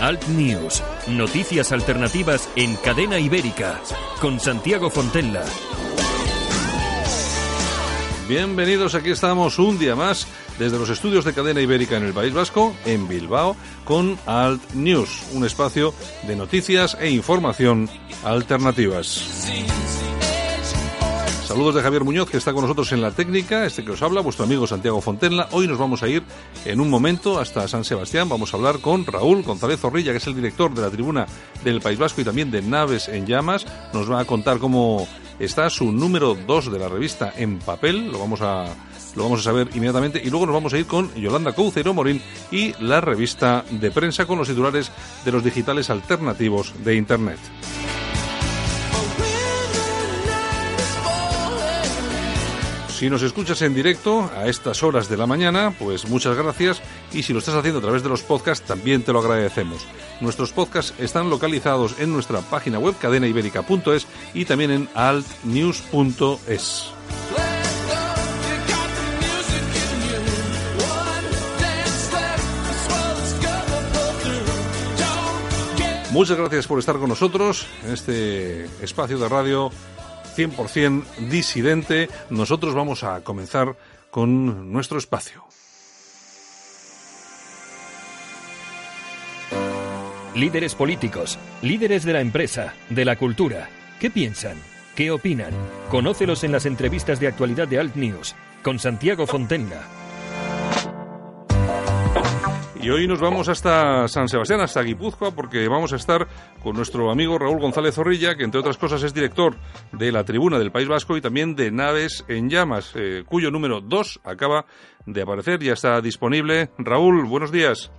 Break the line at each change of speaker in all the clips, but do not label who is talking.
Alt News, noticias alternativas en cadena ibérica, con Santiago Fontella.
Bienvenidos, aquí estamos un día más desde los estudios de cadena ibérica en el País Vasco, en Bilbao, con Alt News, un espacio de noticias e información alternativas. Saludos de Javier Muñoz, que está con nosotros en la técnica, este que os habla, vuestro amigo Santiago Fontenla. Hoy nos vamos a ir en un momento hasta San Sebastián. Vamos a hablar con Raúl González Zorrilla, que es el director de la tribuna del País Vasco y también de Naves en Llamas. Nos va a contar cómo está su número 2 de la revista en papel. Lo vamos a lo vamos a saber inmediatamente y luego nos vamos a ir con Yolanda Couceiro Morín y la revista de prensa con los titulares de los digitales alternativos de Internet. Si nos escuchas en directo a estas horas de la mañana, pues muchas gracias y si lo estás haciendo a través de los podcasts también te lo agradecemos. Nuestros podcasts están localizados en nuestra página web cadenaibérica.es y también en altnews.es. Muchas gracias por estar con nosotros en este espacio de radio 100% disidente. Nosotros vamos a comenzar con nuestro espacio.
Líderes políticos, líderes de la empresa, de la cultura. ¿Qué piensan? ¿Qué opinan? Conócelos en las entrevistas de actualidad de Alt News con Santiago Fontenga.
Y hoy nos vamos hasta San Sebastián, hasta Guipúzcoa, porque vamos a estar con nuestro amigo Raúl González Zorrilla, que entre otras cosas es director de la Tribuna del País Vasco y también de Naves en Llamas, eh, cuyo número 2 acaba de aparecer, ya está disponible. Raúl, buenos días.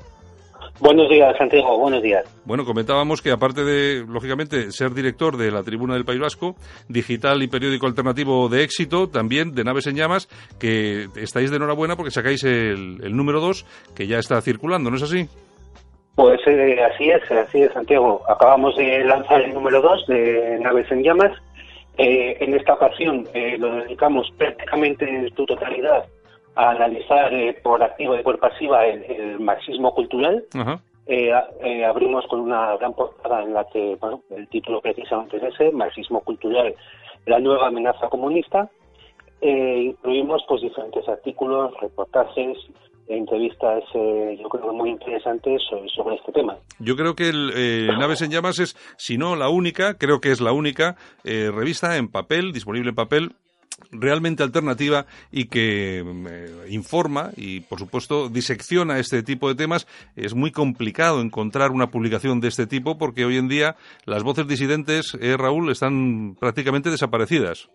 Buenos días, Santiago. Buenos días.
Bueno, comentábamos que aparte de, lógicamente, ser director de la Tribuna del País Vasco, digital y periódico alternativo de éxito, también de Naves en Llamas, que estáis de enhorabuena porque sacáis el, número 2 que ya está circulando, ¿no es así?
Pues eh, así es, así es, Santiago. Acabamos de lanzar el número 2 de Naves en Llamas. Eh, en esta ocasión eh, lo dedicamos prácticamente en su totalidad a analizar eh, por activa y por pasiva el, marxismo cultural. Eh, eh, abrimos con una gran portada en la que bueno, el título precisamente es ese, Marxismo cultural, la nueva amenaza comunista. incluimos pues diferentes artículos, reportajes, entrevistas yo creo muy interesantes sobre, este tema.
Yo creo que el, Naves en Llamas es, si no la única, creo que es la única revista en papel, disponible en papel, realmente alternativa y que eh, informa y, por supuesto, disecciona este tipo de temas. Es muy complicado encontrar una publicación de este tipo porque hoy en día las voces disidentes, eh, Raúl, están prácticamente desaparecidas.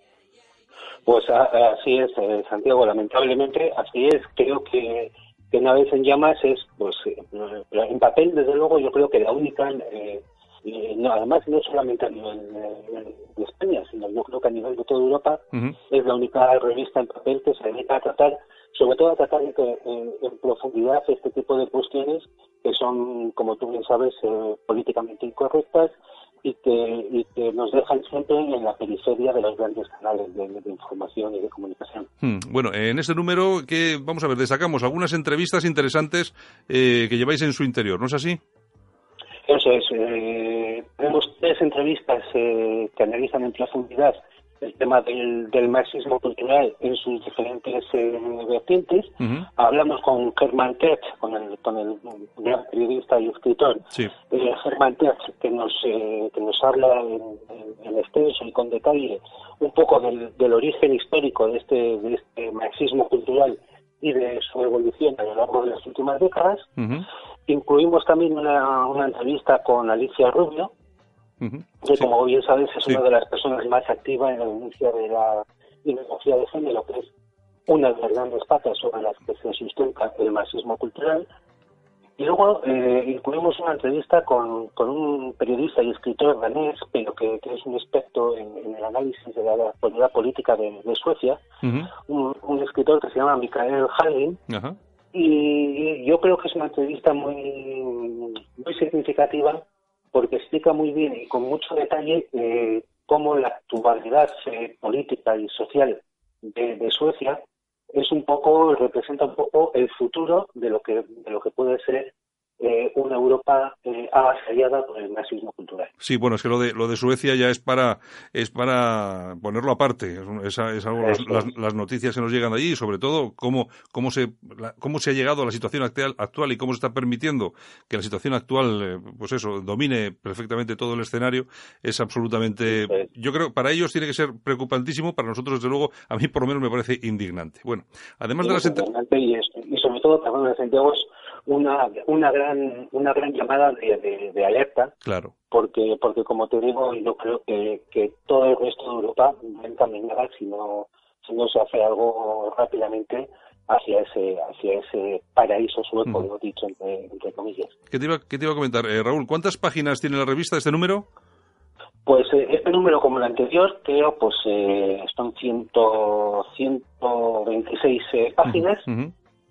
Pues así es, eh, Santiago, lamentablemente así es. Creo que, que una vez en llamas es, pues, en papel, desde luego, yo creo que la única no, además no solamente a nivel de, España, sino yo creo que a nivel de toda Europa es la única revista en papel que se dedica a tratar, sobre todo a tratar en, profundidad este tipo de cuestiones que son, como tú bien sabes, eh, políticamente incorrectas y que, que nos dejan siempre en la periferia de los grandes canales de, información y de comunicación.
Hmm, bueno, en este número que vamos a ver, destacamos algunas entrevistas interesantes eh, que lleváis en su interior, ¿no es así?
Eso es. Eh, tenemos tres entrevistas eh, que analizan en profundidad el tema del, marxismo cultural en sus diferentes eh, vertientes. Hablamos con Germán Terz, con el, con el gran periodista y escritor Germán Terz, que nos, que nos habla en, extenso y con detalle un poco del, del origen histórico de este, de este marxismo cultural y de su evolución a lo largo de las últimas décadas. Incluimos también una, una entrevista con Alicia Rubio, que como bien sabes es una de las personas más activas en la denuncia de la ideología de género, que es una de las grandes patas sobre las que se sustenta el marxismo cultural. Y luego eh, incluimos una entrevista con, con, un periodista y escritor danés, pero que, es un experto en, el análisis de la actualidad política de, Suecia, un, escritor que se llama Mikael Hallin, y yo creo que es una entrevista muy, muy significativa porque explica muy bien y con mucho detalle eh, cómo la actualidad eh, política y social de, Suecia es un poco representa un poco el futuro de lo que de lo que puede ser eh, una Europa eh, avasallada por el marxismo cultural.
Sí, bueno, es que lo de, lo de Suecia ya es para, es para ponerlo aparte. Es, es algo, las, noticias que nos llegan de allí, sobre todo cómo, cómo, se, cómo se ha llegado a la situación actual, actual y cómo se está permitiendo que la situación actual, eh, pues eso, domine perfectamente todo el escenario, es absolutamente, yo creo, para ellos tiene que ser preocupantísimo, para nosotros, desde luego, a mí por lo menos me parece indignante. Bueno, además de las...
Y, y sobre todo, perdón, Santiago, una, una gran una gran llamada de, de, alerta
claro
porque porque como te digo yo creo que, que todo el resto de Europa va encaminada si no si no se hace algo rápidamente hacia ese hacia ese paraíso sueco, lo dicho entre, comillas.
¿Qué te, iba, ¿Qué te iba a comentar? Eh, Raúl, ¿cuántas páginas tiene la revista este número?
Pues eh, este número, como el anterior, creo, pues eh, son ciento, 126 eh, páginas.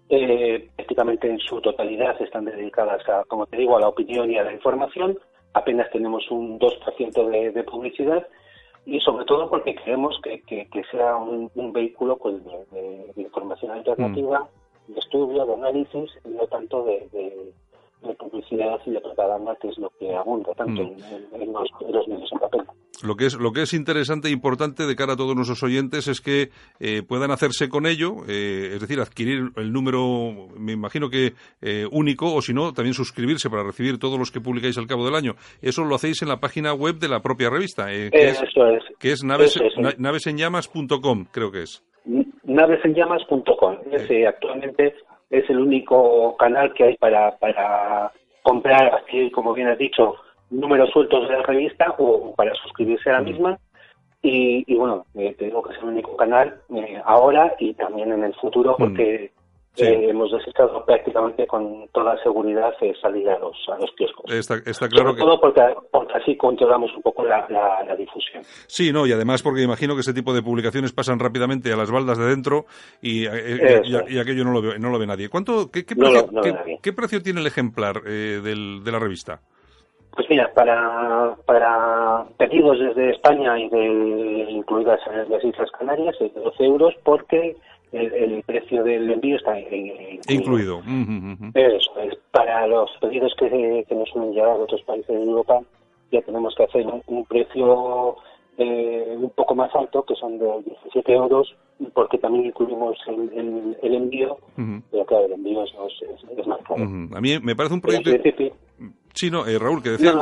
Eh, prácticamente en su totalidad están dedicadas, a, como te digo, a la opinión y a la información. Apenas tenemos un 2% de, de publicidad y sobre todo porque creemos que, que, sea un, vehículo pues, de, información alternativa, mm. de estudio, de análisis y no tanto de, de publicidad y de propaganda, que es lo que abunda tanto mm. en, los, medios en papel.
Lo que, es, lo que es interesante e importante de cara a todos nuestros oyentes es que eh, puedan hacerse con ello, eh, es decir, adquirir el número, me imagino que eh, único, o si no, también suscribirse para recibir todos los que publicáis al cabo del año. Eso lo hacéis en la página web de la propia revista, que,
es,
que es naves, navesenllamas.com, creo que es.
Navesenllamas.com. actualmente es el único canal que hay para, para comprar, así como bien has dicho, números sueltos de la revista o para suscribirse a la misma. Y, y bueno, eh, tengo que es el único canal eh, ahora y también en el futuro mm. Eh, hemos desechado prácticamente con toda seguridad eh, salir a los, a los kioscos.
Está, claro
Sobre todo porque, así controlamos un poco la, la, difusión.
Sí, no, y además porque imagino que ese tipo de publicaciones pasan rápidamente a las baldas de dentro y, eh, y, aquello no lo, ve, no lo ve nadie. ¿Cuánto, qué, precio, qué, precio tiene el ejemplar del, de la revista?
Pues mira, para, para pedidos desde España y de incluidas las Islas Canarias es de 12 euros porque el, precio del envío está
incluido.
Eso es. Para los pedidos que, que nos suelen llegar a otros países de Europa, ya tenemos que hacer un, precio eh, un poco más alto, que son de 17 euros, porque también incluimos el, el, envío, pero claro, el envío es, es, más caro.
A mí me parece un proyecto... Sí, no, eh, Raúl, que decía,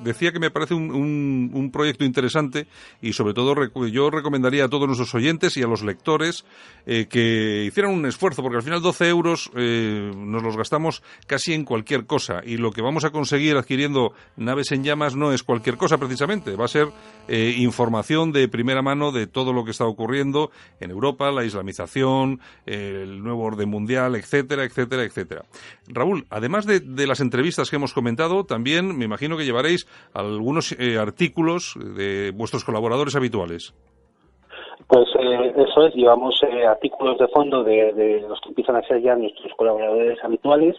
decía que me parece un, un, proyecto interesante y sobre todo yo recomendaría a todos nuestros oyentes y a los lectores eh, que hicieran un esfuerzo, porque al final 12 euros eh, nos los gastamos casi en cualquier cosa y lo que vamos a conseguir adquiriendo naves en llamas no es cualquier cosa precisamente, va a ser información de primera mano de todo lo que está ocurriendo en Europa, la islamización, el nuevo orden mundial, etcétera, etcétera, etcétera. Raúl, además de, de las entrevistas que hemos comentado, también me imagino que llevaréis algunos eh, artículos de vuestros colaboradores habituales.
Pues eh, eso es, llevamos eh, artículos de fondo de, los que empiezan a ser ya nuestros colaboradores habituales.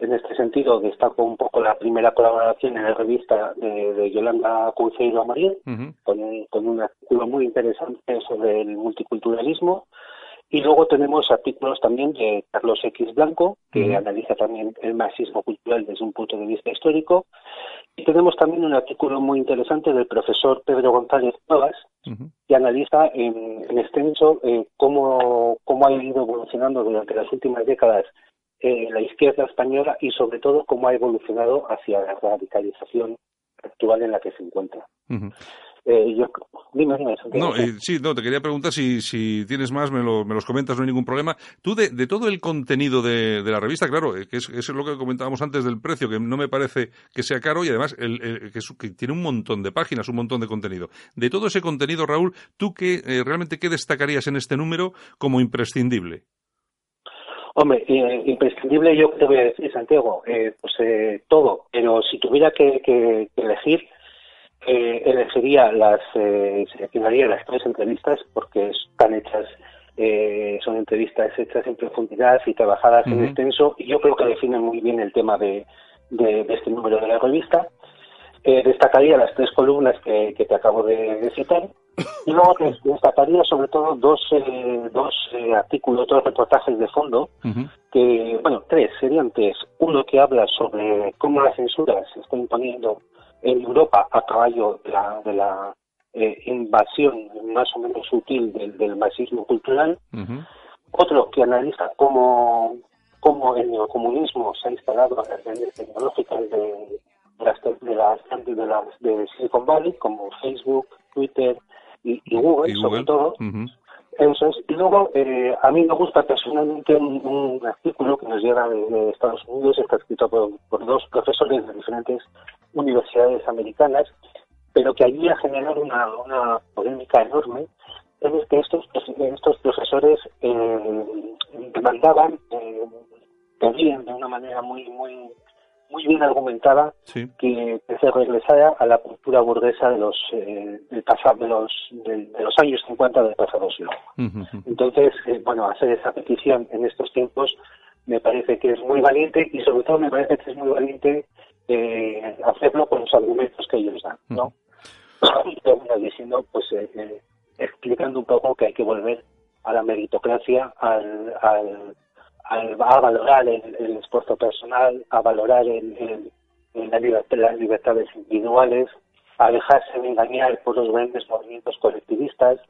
En este sentido, destaco un poco la primera colaboración en la revista de, Yolanda Cunceiro Marín, con, con un artículo muy interesante sobre el multiculturalismo. Y luego tenemos artículos también de Carlos X Blanco, que analiza también el marxismo cultural desde un punto de vista histórico. Y tenemos también un artículo muy interesante del profesor Pedro González Nuevas, que analiza en, extenso eh, cómo, cómo ha ido evolucionando durante las últimas décadas eh, la izquierda española y sobre todo cómo ha evolucionado hacia la radicalización actual en la que se encuentra. Eh, yo, dime,
no, eh, sí, no, te quería preguntar si, si tienes más, me, lo, me los comentas, no hay ningún problema. Tú, de, de todo el contenido de, de la revista, claro, eh, que es, es, lo que comentábamos antes del precio, que no me parece que sea caro y además el, que, tiene un montón de páginas, un montón de contenido. De todo ese contenido, Raúl, ¿tú qué, realmente qué destacarías en este número como imprescindible?
Hombre, imprescindible yo te voy a decir, Santiago, pues todo, pero si tuviera que, que elegir, eh, elegiría las, eh, seleccionaría las tres entrevistas porque están hechas, eh, son entrevistas hechas en profundidad y trabajadas en extenso y yo creo que definen muy bien el tema de, de, este número de la revista. Eh, destacaría las tres columnas que, que te acabo de, citar Y luego destacaría sobre todo dos, eh, dos eh, artículos, dos reportajes de fondo, que, bueno, tres, serían tres. Uno que habla sobre cómo la censura se está imponiendo en Europa a caballo de la, de la eh, invasión más o menos sutil del, marxismo cultural. Otro que analiza cómo, cómo el neocomunismo se ha instalado en las redes tecnológicas de, las, de, las, de, las, de Silicon Valley, como Facebook, Twitter y, Google, sobre todo. Eso es. Y luego, eh, a mí me gusta personalmente un, artículo que nos llega de, Estados Unidos, está escrito por, por, dos profesores de diferentes universidades americanas, pero que allí ha generado una, una polémica enorme, es que estos, estos profesores eh, demandaban, eh, pedían de una manera muy, muy muy bien argumentada que, se regresara a la cultura burguesa de los eh, del pasado, de los de, los años 50 del pasado siglo. Entonces, eh, bueno, hacer esa petición en estos tiempos me parece que es muy valiente y sobre todo me parece que es muy valiente eh, hacerlo con los argumentos que ellos dan, ¿no? diciendo, pues, eh, explicando un poco que hay que volver a la meritocracia, al, al a, valorar el, esfuerzo personal, a valorar el, libertad, las libertades individuales, a dejarse de engañar por los grandes movimientos colectivistas,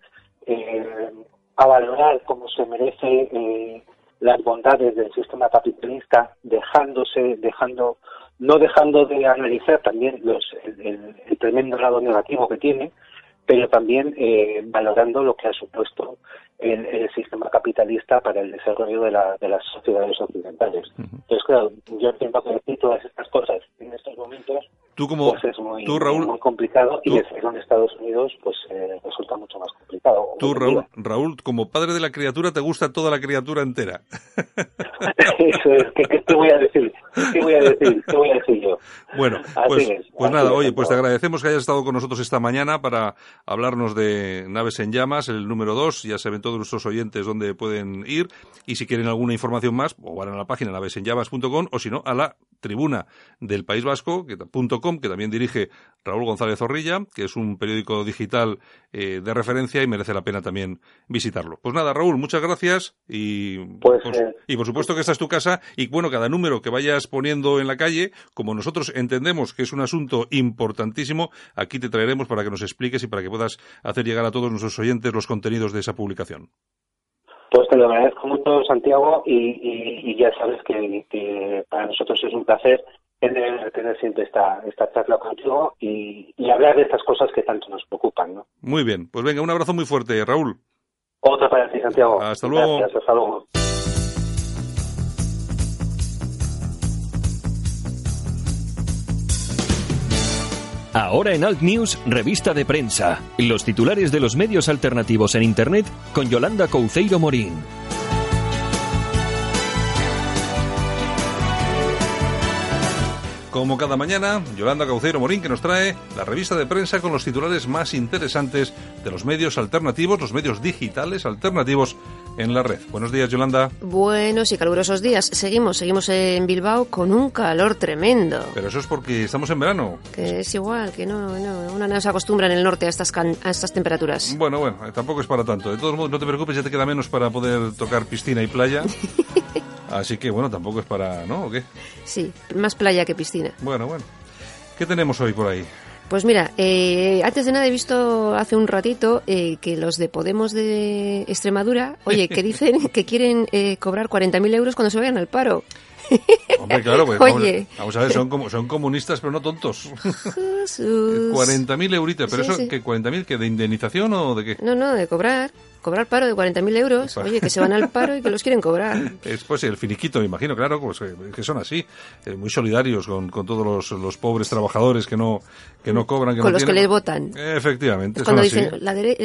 eh, a valorar como se merece eh, las bondades del sistema capitalista, dejándose, dejando, no dejando de analizar también los, el, el tremendo lado negativo que tiene, pero también eh, valorando lo que ha supuesto el, el, sistema capitalista para el desarrollo de, la, de las sociedades occidentales. Entonces, claro, yo entiendo que decir todas estas cosas en estos momentos
tú como,
pues es muy,
tú, Raúl,
muy complicado y decirlo en Estados Unidos pues eh, resulta mucho más complicado.
Tú, Raúl, Raúl, como padre de la criatura, te gusta toda la criatura entera.
Eso es, ¿qué, te voy a decir? ¿Qué voy a decir? ¿Qué voy a decir yo?
Bueno, pues, pues nada, oye, pues te agradecemos que hayas estado con nosotros esta mañana para hablarnos de Naves en Llamas, el número 2, ya saben todos nuestros oyentes dónde pueden ir y si quieren alguna información más, o van a la página navesenllamas.com o si no, a la tribuna del País Vasco, que, que también dirige Raúl González Zorrilla, que es un periódico digital eh, de referencia y merece la pena también visitarlo. Pues nada, Raúl, muchas gracias y,
pues,
por,
eh,
y por supuesto que esta es tu casa y bueno, cada número que vayas poniendo en la calle, como nosotros entendemos que es un asunto importantísimo, aquí te traeremos para que nos expliques y para que puedas hacer llegar a todos nuestros oyentes los contenidos de esa publicación.
Pues te lo agradezco mucho, Santiago, y, ya sabes que, para nosotros es un placer tener, tener siempre esta, esta charla contigo y, hablar de estas cosas que tanto nos preocupan. ¿no?
Muy bien, pues venga, un abrazo muy fuerte, Raúl.
Otra para ti, Santiago.
Hasta luego.
Gracias, hasta luego.
Ahora en Alt News, revista de prensa. Los titulares de los medios alternativos en Internet con Yolanda Couceiro Morín.
Como cada mañana, Yolanda Cauceiro Morín que nos trae la revista de prensa con los titulares más interesantes de los medios alternativos, los medios digitales alternativos en la red. Buenos días, Yolanda.
Buenos y calurosos días. Seguimos, seguimos en Bilbao con un calor tremendo.
Pero eso es porque estamos en verano.
Que es igual, que no, no una no se acostumbra en el norte a estas, a estas temperaturas.
Bueno, bueno, tampoco es para tanto. De todos modos, no te preocupes, ya te queda menos para poder tocar piscina y playa. Así que bueno, tampoco es para, ¿no? ¿O qué?
Sí, más playa que piscina.
Bueno, bueno. ¿Qué tenemos hoy por ahí?
Pues mira, eh, antes de nada he visto hace un ratito eh, que los de Podemos de Extremadura, oye, que dicen que quieren eh, cobrar 40.000 euros cuando se vayan al paro.
Hombre, claro, pues, Oye. Vamos, a ver, son, como, son comunistas, pero no tontos. 40.000 euritos, pero eso, ¿qué? ¿40.000 que de indemnización o de qué?
No, no, de cobrar cobrar paro de 40.000 euros, oye, que se van al paro y que los quieren cobrar.
Es pues el finiquito, me imagino, claro, pues que son así, eh, muy solidarios con, con todos los, los, pobres trabajadores que no que no cobran. Que
con
los
que les votan.
Efectivamente.
cuando dicen,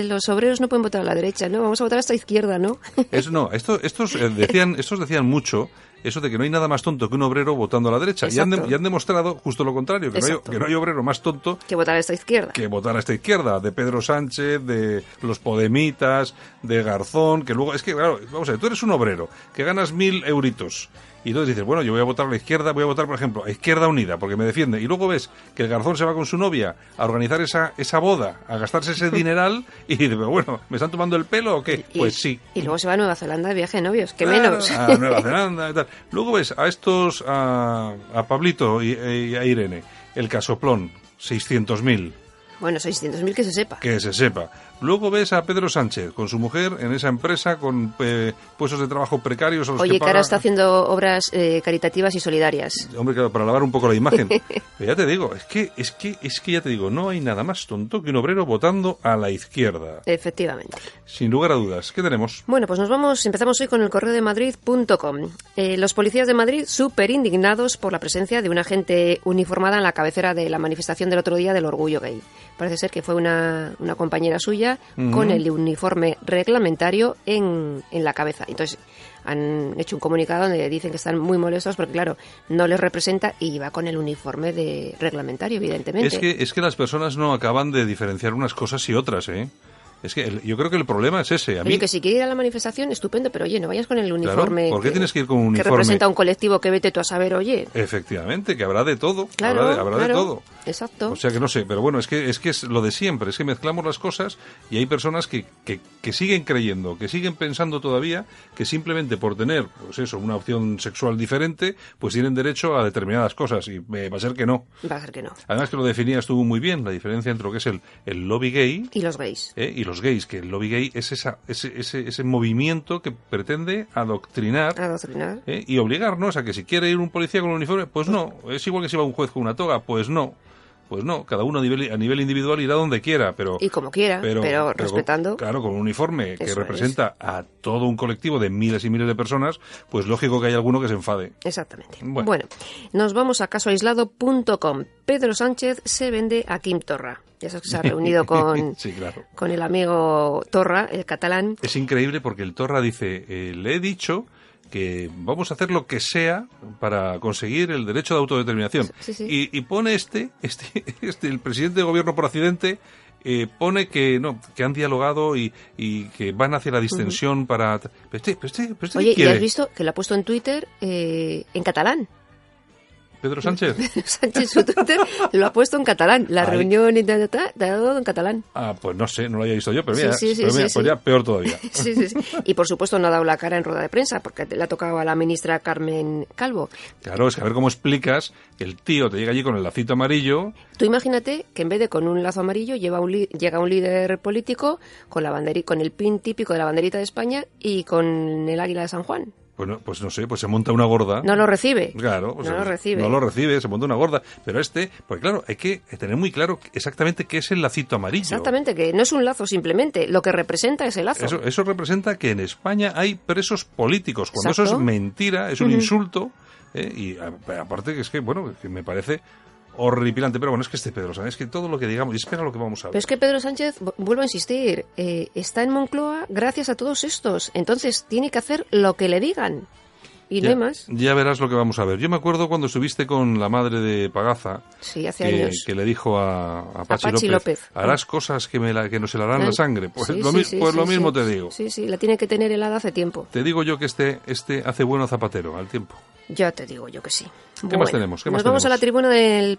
los obreros no pueden votar a la derecha, ¿no? Vamos a votar a esta izquierda, ¿no?
Es, no, esto, estos, eh, decían, estos decían mucho eso de que no hay nada más tonto que un obrero votando a la derecha. Y han, demostrado justo lo contrario, que no, hay, que no, hay, obrero más tonto
que votar a esta izquierda.
Que votar a esta izquierda, de Pedro Sánchez, de los Podemitas, de Garzón, que luego, es que, claro, vamos a ver, tú eres un obrero, que ganas mil euritos y entonces dices, bueno, yo voy a votar a la izquierda, voy a votar, por ejemplo, a Izquierda Unida, porque me defiende. Y luego ves que el garzón se va con su novia a organizar esa, esa boda, a gastarse ese dineral, y dices, bueno, ¿me están tomando el pelo o qué? pues sí.
Y luego se va a Nueva Zelanda de viaje de novios, que menos.
A Nueva Zelanda y tal. Luego ves a estos, a, a Pablito y, y a Irene, el casoplón, 600.000.
Bueno, 600.000 que se sepa.
Que se sepa. Luego ves a Pedro Sánchez con su mujer en esa empresa con eh, puestos de trabajo precarios. A los
Oye,
que,
que ahora está haciendo obras eh, caritativas y solidarias.
Hombre, claro, para lavar un poco la imagen. Pero ya te digo, es que, es que, es que ya te digo, no hay nada más tonto que un obrero votando a la izquierda.
Efectivamente.
Sin lugar a dudas. ¿Qué tenemos?
Bueno, pues nos vamos, empezamos hoy con el correo de Madrid.com. Eh, los policías de Madrid súper indignados por la presencia de una gente uniformada en la cabecera de la manifestación del otro día del orgullo gay. Parece ser que fue una, una compañera suya con el uniforme reglamentario en, en la cabeza. Entonces, han hecho un comunicado donde dicen que están muy molestos porque, claro, no les representa y va con el uniforme de reglamentario, evidentemente.
Es que, es que las personas no acaban de diferenciar unas cosas y otras, ¿eh? Es que el- yo creo que el problema es ese. A
Oye,
mí,
que si quiere ir a la manifestación, estupendo, pero oye, no vayas con el uniforme.
¿por qué tienes que ir con un
Que
uniforme?
representa un colectivo que vete tú a saber, oye.
Efectivamente, que habrá de todo.
Claro,
habrá de, habrá de
claro,
todo.
Exacto.
O sea que no sé, pero bueno, es que es que es lo de siempre, es que mezclamos las cosas y hay personas que, que, que siguen creyendo, que siguen pensando todavía que simplemente por tener, pues eso, una opción sexual diferente, pues tienen derecho a determinadas cosas y eh, va a ser que no.
Va a ser que no.
Además que lo definías tú muy bien, la diferencia entre lo que es el, el lobby gay
Y los gays.
¿eh? y los gays, que el lobby gay es esa, ese, ese, ese movimiento que pretende adoctrinar
Adoctrinar.
¿eh? y obligarnos a que si quiere ir un policía con un uniforme, pues no. Es igual que si va un juez con una toga, pues no. Pues no, cada uno a nivel, a nivel individual irá donde quiera, pero...
Y como quiera, pero, respetando.
claro, con un uniforme que representa a todo un colectivo de miles y miles de personas, pues lógico que hay alguno que se enfade.
Exactamente.
Bueno.
Bueno. nos vamos a casoaislado.com. Pedro Sánchez se vende a Kim Torra. Ya sabes que se ha reunido con,
sí, claro.
con el amigo Torra, el catalán.
Es increíble porque el Torra dice, eh, le he dicho que vamos a hacer lo que sea para conseguir el derecho de autodeterminación.
Sí, sí.
Y, y pone este, este, este, el presidente de gobierno por accidente, eh, pone que no, que han dialogado y, y que van hacia la distensión para... Pero este, pero este, pero este
Oye, ¿y has visto que lo ha puesto en Twitter eh, en catalán?
Pedro Sánchez.
Sánchez su Twitter lo ha puesto en catalán. La reunión y ta, ta, ta, ta, todo en catalán.
Ah, pues no sé, no lo había visto yo, pero mira,
sí, sí,
pero mira,
sí,
pues ya peor todavía.
Sí, sí, sí. Y por supuesto no ha dado la cara en rueda de prensa porque le ha tocado a la ministra Carmen Calvo.
Claro, es que a ver cómo explicas que el tío te llega allí con el lacito amarillo
Tú imagínate que en vez de con un lazo amarillo lleva un llega un líder político con la banderi- con el pin típico de la banderita de España y con el águila de San Juan.
Pues no, pues no sé, pues se monta una gorda.
No lo recibe.
Claro, pues
no lo recibe.
No lo recibe, se monta una gorda. Pero este, porque claro, hay que tener muy claro exactamente qué es el lacito amarillo.
Exactamente, que no es un lazo simplemente, lo que representa es el lazo.
Eso, eso representa que en España hay presos políticos, cuando eso es mentira, es un insulto. ¿eh? Y aparte que es que, bueno, que me parece horripilante. Pero bueno, es que este Pedro, ¿sabes? Es que todo lo que digamos, y espera lo que vamos a ver.
Pero es que Pedro Sánchez, vu- vuelvo a insistir, eh, está en Moncloa gracias a todos estos. Entonces tiene que hacer lo que le digan. Y no hay más.
ya verás lo que vamos a ver. Yo me acuerdo cuando estuviste con la madre de Pagaza,
Sí, hace
que,
años.
que le dijo a, a Pachi,
Pachi
López,
López.
harás cosas que, me la, que nos helarán la sangre. Pues,
Sí,
lo,
sí,
mi-
sí,
pues lo mismo te digo.
Sí, sí, la tiene que tener helada hace tiempo.
Te digo yo que este, este hace bueno zapatero al tiempo.
Ya te digo yo que sí.
¿Qué más tenemos? ¿Qué
nos
más
vamos a la tribuna del.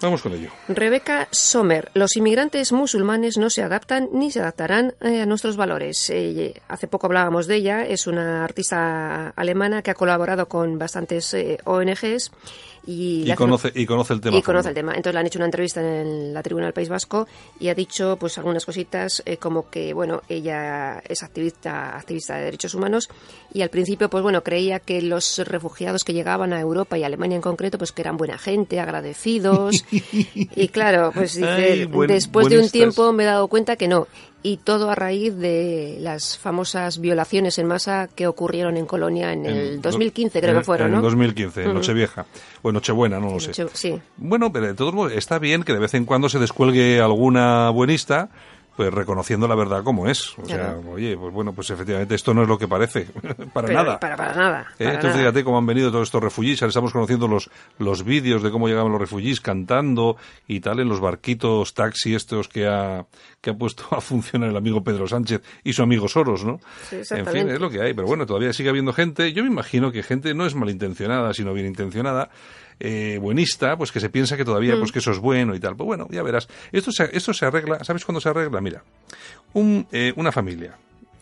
Vamos con ello.
Rebeca Sommer, los inmigrantes musulmanes no se adaptan ni se adaptarán eh, a nuestros valores. Eh, hace poco hablábamos de ella, es una artista alemana que ha colaborado con bastantes eh, ONGs y,
conoce, y conoce el tema.
y conoce el tema. Entonces le han hecho una entrevista en la tribuna del País Vasco y ha dicho pues algunas cositas eh, como que bueno ella es activista activista de derechos humanos y al principio pues bueno creía que los refugiados que llegaban a Europa y a Alemania en concreto pues que eran buena gente agradecidos y claro pues dice
Ay, buen-
después de un
estás.
tiempo me he dado cuenta que no y todo a raíz de las famosas violaciones en masa que ocurrieron en Colonia en el
En
2015 creo
en-
que fueron
En
¿no?
2015, en
Ujú.
Nochevieja. O Nochebuena, no lo sé.
Sí.
Bueno, pero de todos modos está bien que de vez en cuando se descuelgue alguna buenista, pues reconociendo la verdad como es. O sea, oye, pues bueno, pues efectivamente esto no es lo que parece, para nada.
Para, para nada.
¿Eh? Entonces fíjate cómo han venido todos estos refugiados, ahora estamos conociendo los, los vídeos de cómo llegaban los refugiados cantando y tal en los barquitos taxi estos que ha, que ha puesto a funcionar el amigo Pedro Sánchez y su amigo Soros, ¿no? en fin, es lo que hay, pero bueno, todavía sigue habiendo gente, yo me imagino que gente no es malintencionada, sino bien intencionada, eh, buenista, pues que se piensa que todavía, pues mm. que eso es bueno y tal. Pues bueno, ya verás. Esto se, esto se arregla, ¿sabes cuándo se arregla? Mira, un, eh, una familia.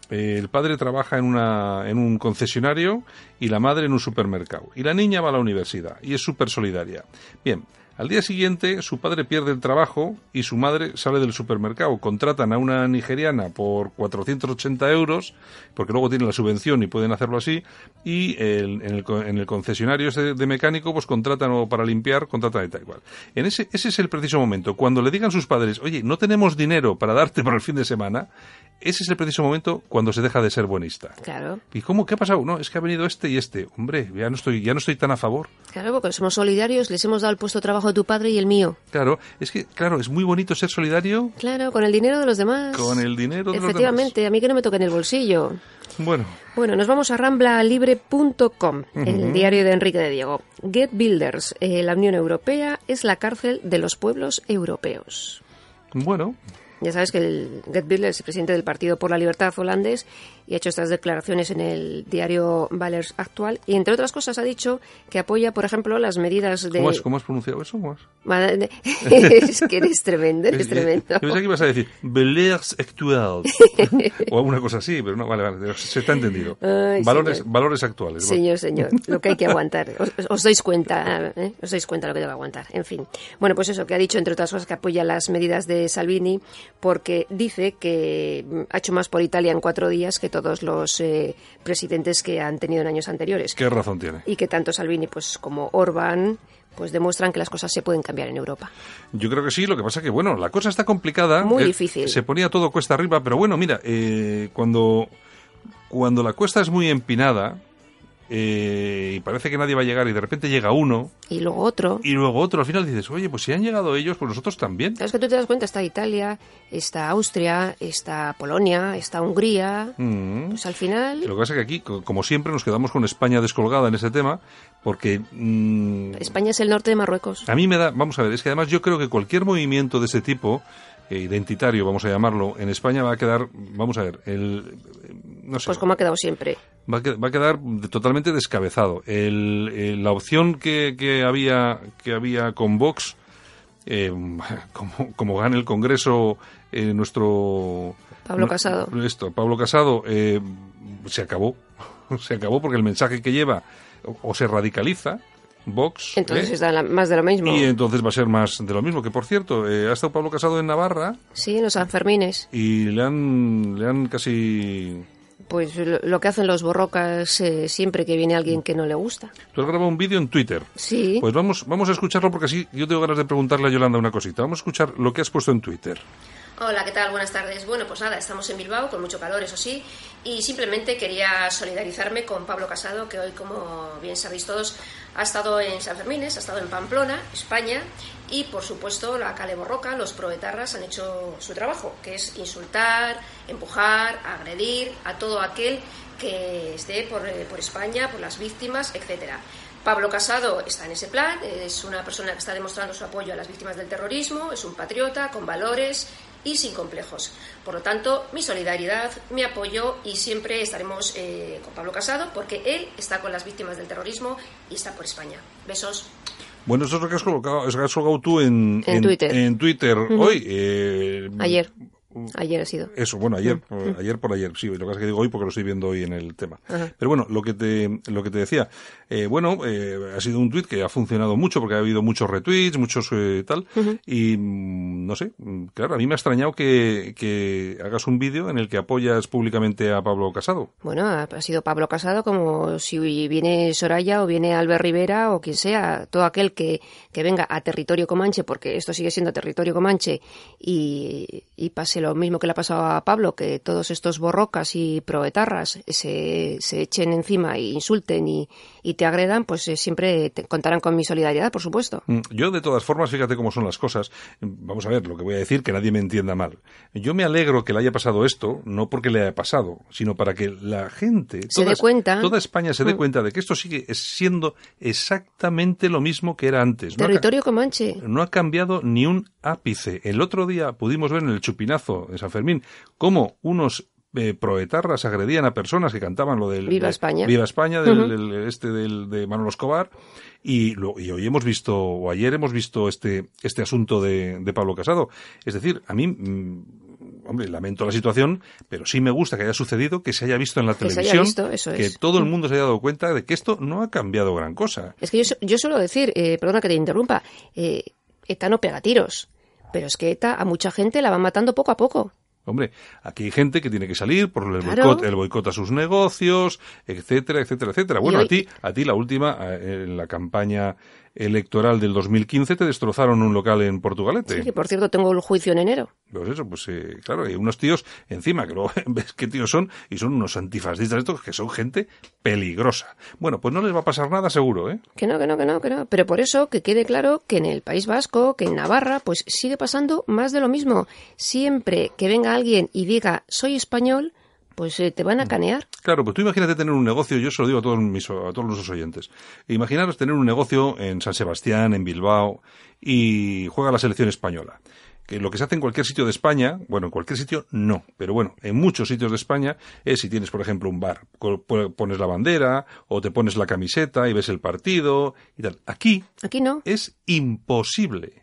el padre trabaja en, una, en un concesionario y la madre en un supermercado. Y la niña va a la universidad y es súper solidaria. Bien, al día siguiente, su padre pierde el trabajo y su madre sale del supermercado. Contratan a una nigeriana por 480 euros, porque luego tienen la subvención y pueden hacerlo así, y en, el, concesionario de mecánico, pues contratan o para limpiar, contratan y tal igual. En ese, ese es el preciso momento. Cuando le digan sus padres, oye, no tenemos dinero para darte para el fin de semana, ese es el preciso momento cuando se deja de ser buenista.
Claro.
¿Y cómo? ¿Qué ha pasado? No, es que ha venido este y este. Hombre, ya no estoy, ya no estoy tan a favor.
Claro, porque somos solidarios, les hemos dado el puesto de trabajo tu padre y el mío.
Claro, es que, claro, es muy bonito ser solidario.
Claro, con el dinero de los demás.
Con el dinero de los demás.
Efectivamente, a mí que no me toque en el bolsillo.
Bueno.
Bueno, nos vamos a ramblalibre.com, el diario de Enrique de Diego. Get Builders, eh, la Unión Europea es la cárcel de los pueblos europeos.
Bueno,
ya sabes que el Get Builders es el presidente del Partido por la Libertad holandés y ha hecho estas declaraciones en el diario Valers Actual y entre otras cosas ha dicho que apoya, por ejemplo, las medidas de...
¿Cómo has, pronunciado eso?
es que eres tremendo, eres tremendo. Yo
pensé que ibas a decir Valers Actual o alguna cosa así, pero no, vale, vale, se está entendido. valores, valores actuales.
Señor, señor, lo que hay que aguantar. Os, dais cuenta, ¿eh? os dais cuenta lo que debe aguantar. En fin. Bueno, pues eso, que ha dicho, entre otras cosas, que apoya las medidas de Salvini porque dice que ha hecho más por Italia en cuatro días que todo todos los eh, presidentes que han tenido en años anteriores.
¿Qué razón tiene?
Y que tanto Salvini pues como Orbán pues demuestran que las cosas se pueden cambiar en Europa.
Yo creo que sí, lo que pasa que, bueno, la cosa está complicada.
Muy eh, difícil.
Se ponía todo cuesta arriba, pero bueno, mira, eh, cuando, cuando la cuesta es muy empinada, eh, y parece que nadie va a llegar y de repente llega uno.
Y luego otro.
Y luego otro. Al final dices, oye, pues si han llegado ellos, pues nosotros también.
Es que tú te das cuenta, está Italia, está Austria, está Polonia, está Hungría. Mm. Pues al final...
Lo que pasa es que aquí, como siempre, nos quedamos con España descolgada en ese tema, porque... Mm,
España es el norte de Marruecos.
A mí me da, vamos a ver, es que además yo creo que cualquier movimiento de ese tipo eh, identitario, vamos a llamarlo, en España va a quedar, vamos a ver, el, no sé,
Pues como ha quedado siempre
va a, quedar totalmente descabezado. El, la opción que, que, había, que había con Vox, eh, como, como gana el Congreso eh, nuestro...
Pablo Casado.
Esto, Pablo Casado, eh, se acabó. se acabó porque el mensaje que lleva o, se radicaliza, Vox.
Entonces está más de lo mismo.
Y entonces va a ser más de lo mismo. Que por cierto, ha estado Pablo Casado en Navarra.
Sí, en los Sanfermines.
Y le han, le han casi
pues lo que hacen los borrocas eh, siempre que viene alguien que no le gusta.
Tú has grabado un vídeo en Twitter.
Sí.
Pues vamos, vamos a escucharlo porque así yo tengo ganas de preguntarle a Yolanda una cosita. Vamos a escuchar lo que has puesto en Twitter.
Hola, ¿qué tal? Buenas tardes. Bueno, pues nada, estamos en Bilbao con mucho calor, eso sí, y simplemente quería solidarizarme con Pablo Casado, que hoy, como bien sabéis todos, ha estado en San Fermines, ha estado en Pamplona, España, y por supuesto la Cale Borroca, los proetarras han hecho su trabajo, que es insultar, empujar, agredir a todo aquel que esté por, eh, por España, por las víctimas, etcétera. Pablo Casado está en ese plan, es una persona que está demostrando su apoyo a las víctimas del terrorismo, es un patriota con valores y sin complejos. Por lo tanto, mi solidaridad, mi apoyo y siempre estaremos eh, con Pablo Casado porque él está con las víctimas del terrorismo y está por España. Besos.
Bueno, eso es lo que has colocado, has colocado tú en,
Twitter,
en Twitter hoy. Eh,
Ayer. Ayer ha sido.
Eso, bueno, ayer, mm, mm. ayer por ayer, sí, lo que pasa es que digo hoy porque lo estoy viendo hoy en el tema. Pero bueno, lo que te, lo que te decía, eh, bueno, eh, ha sido un tweet que ha funcionado mucho porque ha habido muchos retweets, muchos eh, tal, y mm, no sé, claro, a mí me ha extrañado que, que hagas un vídeo en el que apoyas públicamente a Pablo Casado.
Bueno, ha, sido Pablo Casado como si viene Soraya o viene Albert Rivera o quien sea, todo aquel que, que venga a territorio comanche, porque esto sigue siendo territorio comanche, y, y pase lo mismo que le ha pasado a Pablo, que todos estos borrocas y proetarras se, se echen encima e insulten y, y te agredan, pues eh, siempre contarán con mi solidaridad, por supuesto.
Mm, yo, de todas formas, fíjate cómo son las cosas. Vamos a ver, lo que voy a decir, que nadie me entienda mal. Yo me alegro que le haya pasado esto, no porque le haya pasado, sino para que la gente,
se dé cuenta.
toda España se dé mm. cuenta de que esto sigue siendo exactamente lo mismo que era antes.
Territorio Comanche.
No ha cambiado ni un ápice. El otro día pudimos ver en el Chupinazo de San Fermín cómo unos eh, proetarras agredían a personas que cantaban lo del
Viva España,
Viva España del, este del, de Manuel Escobar. Y, y, hoy hemos visto o ayer hemos visto este este asunto de, de Pablo Casado. Es decir a mí mm, hombre lamento la situación pero sí me gusta que haya sucedido que se haya visto en la televisión que todo el mundo se haya dado cuenta de que esto no ha cambiado gran cosa.
Es que yo, yo suelo decir eh, perdona que te interrumpa eh, ETA no pega tiros pero es que ETA a mucha gente la va matando poco a poco
Hombre, aquí hay gente que tiene que salir por el boicot, el boicot a sus negocios, etcétera, etcétera, etcétera. Bueno, a ti, a ti la última, eh, en la campaña electoral del 2015 te destrozaron un local en Portugalete.
Sí, que por cierto tengo el juicio en enero.
Pues eso, pues eh, claro, hay unos tíos encima que luego ves qué tíos son y son unos antifascistas estos que son gente peligrosa. Bueno, pues no les va a pasar nada seguro, ¿eh?
Que no, que no, que no, que no. Pero por eso que quede claro que en el País Vasco, que en Navarra, pues sigue pasando más de lo mismo. Siempre que venga alguien y diga soy español, pues eh, te van a canear.
Claro, pues tú imagínate tener un negocio, yo se lo digo a todos, mis, a todos los oyentes, imaginaros tener un negocio en San Sebastián, en Bilbao, y juega la selección española. Que lo que se hace en cualquier sitio de España, bueno, en cualquier sitio no, pero bueno, en muchos sitios de España es si tienes, por ejemplo, un bar, pones la bandera o te pones la camiseta y ves el partido y tal. Aquí,
aquí no.
Es imposible.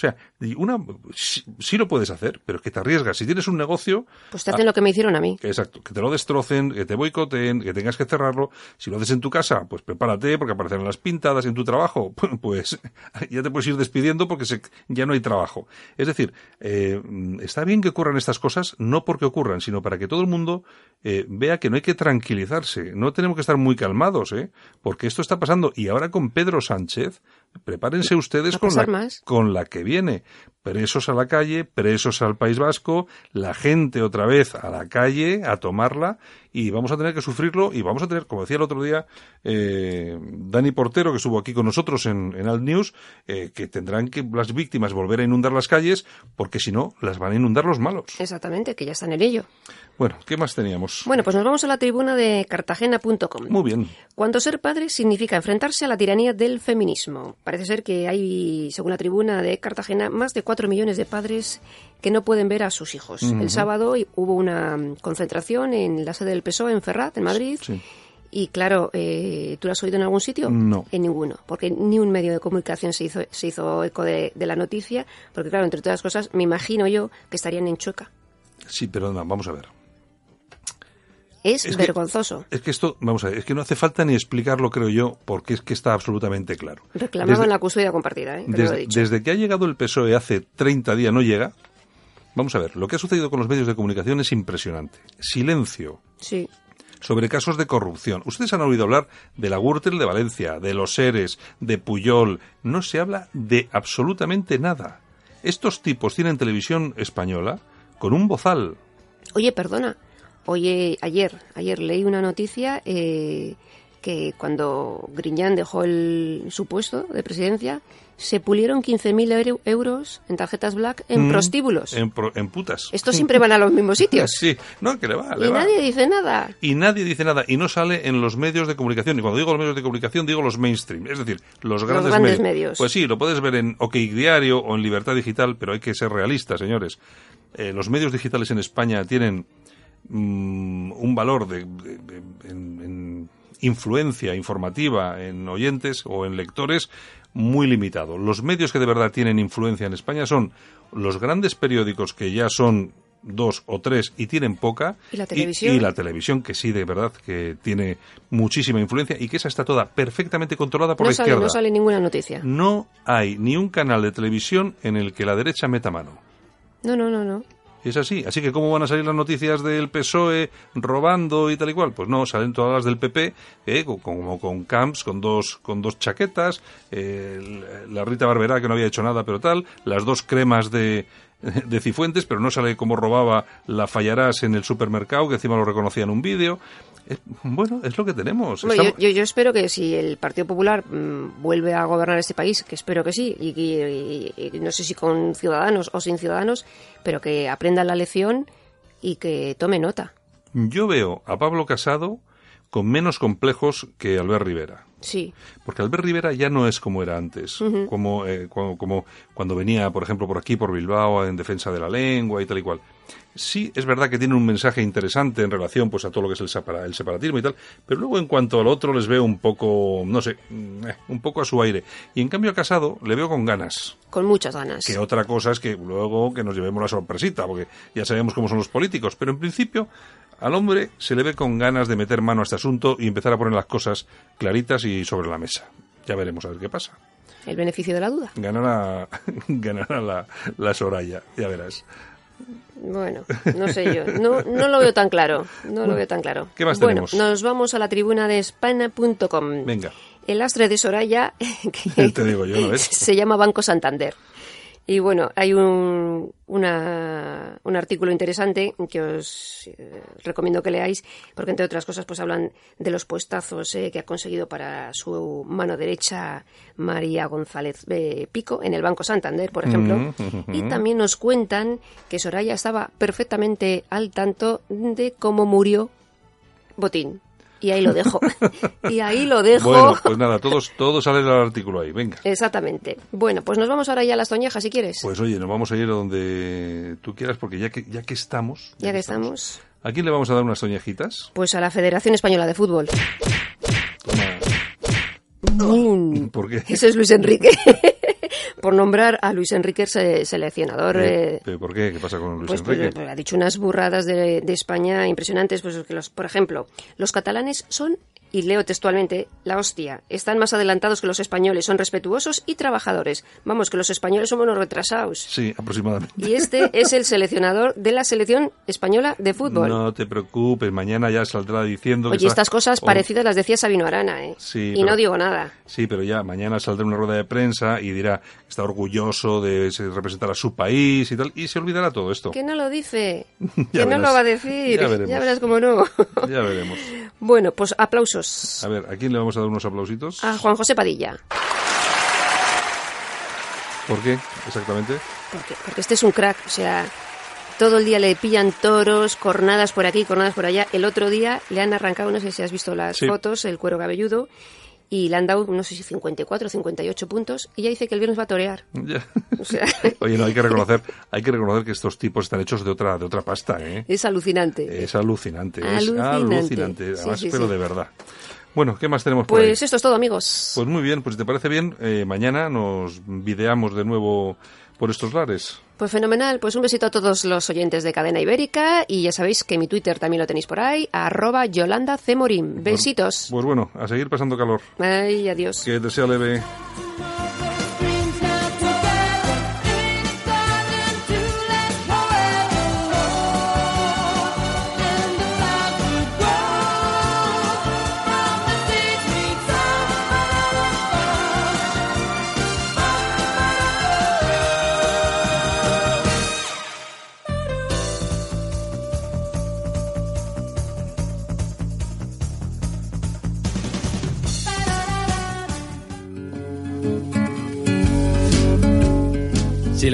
O sea, una sí, lo puedes hacer, pero es que te arriesgas. Si tienes un negocio...
Pues te hacen lo que me hicieron a mí.
exacto, que te lo destrocen, que te boicoteen, que tengas que cerrarlo. Si lo haces en tu casa, pues prepárate porque aparecerán las pintadas en tu trabajo. Pues ya te puedes ir despidiendo porque ya no hay trabajo. Es decir, eh, está bien que ocurran estas cosas, no porque ocurran, sino para que todo el mundo eh, vea que no hay que tranquilizarse. No tenemos que estar muy calmados, ¿eh? Porque esto está pasando. Y ahora con Pedro Sánchez, prepárense ustedes con la, con la que viene presos a la calle, presos al País Vasco, la gente otra vez a la calle a tomarla y vamos a tener que sufrirlo y vamos a tener, como decía el otro día eh, Dani Portero, que estuvo aquí con nosotros en, en Alt News, eh, que tendrán que las víctimas volver a inundar las calles porque si no las van a inundar los malos.
Exactamente, que ya están en ello.
Bueno, ¿qué más teníamos?
Bueno, pues nos vamos a la tribuna de cartagena.com.
Muy bien.
Cuando ser padre significa enfrentarse a la tiranía del feminismo. Parece ser que hay, según la tribuna de Cartagena, más de cuatro millones de padres que no pueden ver a sus hijos. El sábado hubo una concentración en la sede del PSOE en Ferrat, en Madrid. Y claro, eh, ¿tú lo has oído en algún sitio?
No.
En ninguno, porque ni un medio de comunicación se hizo, se hizo eco de, la noticia, porque claro, entre todas las cosas, me imagino yo que estarían en Chueca.
Sí, pero no, vamos a ver.
Es, vergonzoso.
es que esto, vamos a ver, es que no hace falta ni explicarlo, creo yo, porque es que está absolutamente claro.
Reclamaban la custodia compartida, ¿eh?
Desde, desde, que ha llegado el PSOE hace 30 días no llega, Vamos a ver, lo que ha sucedido con los medios de comunicación es impresionante. Silencio.
Sí.
Sobre casos de corrupción. Ustedes han oído hablar de la Gürtel de Valencia, de los Seres, de Puyol. No se habla de absolutamente nada. Estos tipos tienen televisión española con un bozal.
Oye, perdona. Oye, ayer, ayer leí una noticia eh, que cuando Griñán dejó el, su puesto de presidencia, se pulieron 15.000 euros en tarjetas black en mm, prostíbulos.
En, putas.
Estos siempre van a los mismos sitios.
sí, no, que le va.
y nadie dice nada.
Y nadie dice nada. Y no sale en los medios de comunicación. Y cuando digo los medios de comunicación, digo los mainstream. Es decir, los grandes, medios. Pues sí, lo puedes ver en OK Diario o en Libertad Digital, pero hay que ser realistas, señores. Eh, los medios digitales en España tienen mm, un valor de, en influencia informativa en oyentes o en lectores muy limitado. Los medios que de verdad tienen influencia en España son los grandes periódicos que ya son dos o tres y tienen poca
y la televisión
y, la televisión que sí de verdad que tiene muchísima influencia y que esa está toda perfectamente controlada por la izquierda.
No sale ninguna noticia.
No hay ni un canal de televisión en el que la derecha meta mano.
No, no, no, no.
Es así. Así que, ¿cómo van a salir las noticias del PSOE robando y tal y cual? Pues no, salen todas las del PP, eh, como con Camps, con dos, con dos chaquetas, la Rita Barberá, que no había hecho nada, pero tal, las dos cremas de, de Cifuentes, pero no sale cómo robaba la fallarás en el supermercado, que encima lo reconocía en un vídeo. bueno, es lo que tenemos.
yo, yo, espero que si el Partido Popular mm, vuelve a gobernar este país, que espero que sí, y, no sé si con ciudadanos o sin ciudadanos, pero que aprenda la lección y que tome nota.
Yo veo a Pablo Casado con menos complejos que Albert Rivera.
Sí.
Porque Albert Rivera ya no es como era antes, como, eh, como, cuando venía, por ejemplo, por aquí, por Bilbao, en defensa de la lengua y tal y cual. Sí, es verdad que tiene un mensaje interesante en relación pues a todo lo que es el, separatismo y tal, pero luego en cuanto al otro les veo un poco, no sé, mm, eh, un poco a su aire. Y en cambio a Casado le veo con ganas.
Con muchas ganas.
Que otra cosa es que luego que nos llevemos la sorpresita, porque ya sabemos cómo son los políticos, pero en principio al hombre se le ve con ganas de meter mano a este asunto y empezar a poner las cosas claritas y sobre la mesa. Ya veremos a ver qué pasa.
El beneficio de la duda.
Ganará, ganará la, la Soraya, ya verás.
Bueno, no sé yo. No, no lo veo tan claro. No lo veo tan claro.
¿Qué más
bueno, nos vamos a la tribuna de Spana.com.
Venga.
El astre de Soraya,
que Te digo yo, ¿no
se llama Banco Santander. Y bueno, hay un, una, un artículo interesante que os eh, recomiendo que leáis, porque entre otras cosas pues hablan de los puestazos eh, que ha conseguido para su mano derecha María González eh, Pico en el Banco Santander, por ejemplo. Mm, y también nos cuentan que Soraya estaba perfectamente al tanto de cómo murió Botín. Y ahí lo dejo. y ahí lo dejo.
Bueno, pues nada, todos, todos salen al artículo ahí, venga.
Exactamente. Bueno, pues nos vamos ahora ya a las Toñejas, si quieres.
Pues oye, nos vamos a ir a donde tú quieras, porque ya que, ya que estamos...
Ya, que estamos,
¿A quién le vamos a dar unas toñejitas?
Pues a la Federación Española de Fútbol.
¿Por qué?
Ese es Luis Enrique. por nombrar a Luis Enrique seleccionador.
Eh, ¿Por qué? ¿Qué pasa con Luis
pues,
Enrique?
Pues, ha dicho unas burradas de, de, España impresionantes. Pues que los, por ejemplo, los catalanes son y leo textualmente, la hostia, están más adelantados que los españoles, son respetuosos y trabajadores. Vamos, que los españoles somos unos retrasados.
Sí, aproximadamente.
Y este es el seleccionador de la selección española de fútbol.
No te preocupes, mañana ya saldrá diciendo...
Oye, estas cosas parecidas las decía Sabino Arana, ¿eh?
Sí,
y no digo nada.
Sí, pero ya mañana saldrá una rueda de prensa y dirá que está orgulloso de representar a su país y tal, y se olvidará todo esto.
Que no lo dice, que no lo va a decir. Ya, ya verás cómo no.
ya veremos.
Bueno, pues aplausos.
A ver, ¿a quién le vamos a dar unos aplausitos?
A Juan José Padilla.
¿Por qué, exactamente?
Porque, porque este es un crack, o sea, todo el día le pillan toros, cornadas por aquí, cornadas por allá. El otro día le han arrancado, no sé si has visto las fotos, el cuero cabelludo, y le han dado, no sé si 54 o 58 puntos, y ya dice que el viernes va a torear.
Oye, no, hay que reconocer, hay que reconocer que estos tipos están hechos de otra, de otra pasta, ¿eh?
Es alucinante.
Es alucinante, es alucinante, además, pero de verdad. Bueno, ¿qué más tenemos
por
Pues
esto es todo, amigos.
Pues muy bien, pues si te parece bien, eh, mañana nos videamos de nuevo por estos lares.
Pues fenomenal, pues un besito a todos los oyentes de Cadena Ibérica y ya sabéis que mi Twitter también lo tenéis por ahí, arroba Yolanda Cemorín. Besitos.
Pues, bueno, a seguir pasando calor.
Ay, adiós.
Que te sea leve.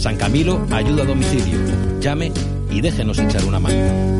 San Camilo ayuda a domicilio. Llame y déjenos echar una mano.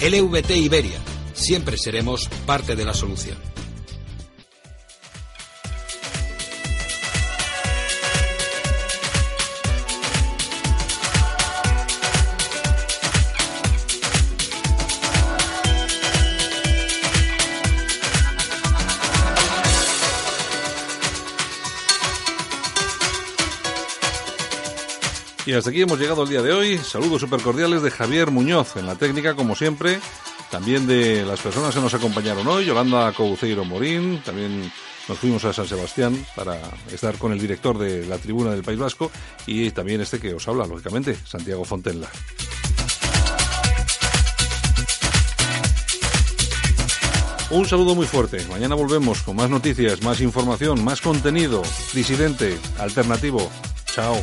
LVT Iberia, siempre seremos parte de la solución.
Y hasta aquí hemos llegado el día de hoy. Saludos súper cordiales de Javier Muñoz en la técnica, como siempre. También de las personas que nos acompañaron hoy, Yolanda Couceiro Morín. También nos fuimos a San Sebastián para estar con el director de la tribuna del País Vasco y también este que os habla, lógicamente, Santiago Fontenla. Un saludo muy fuerte. Mañana volvemos con más noticias, más información, más contenido disidente, alternativo. Chao.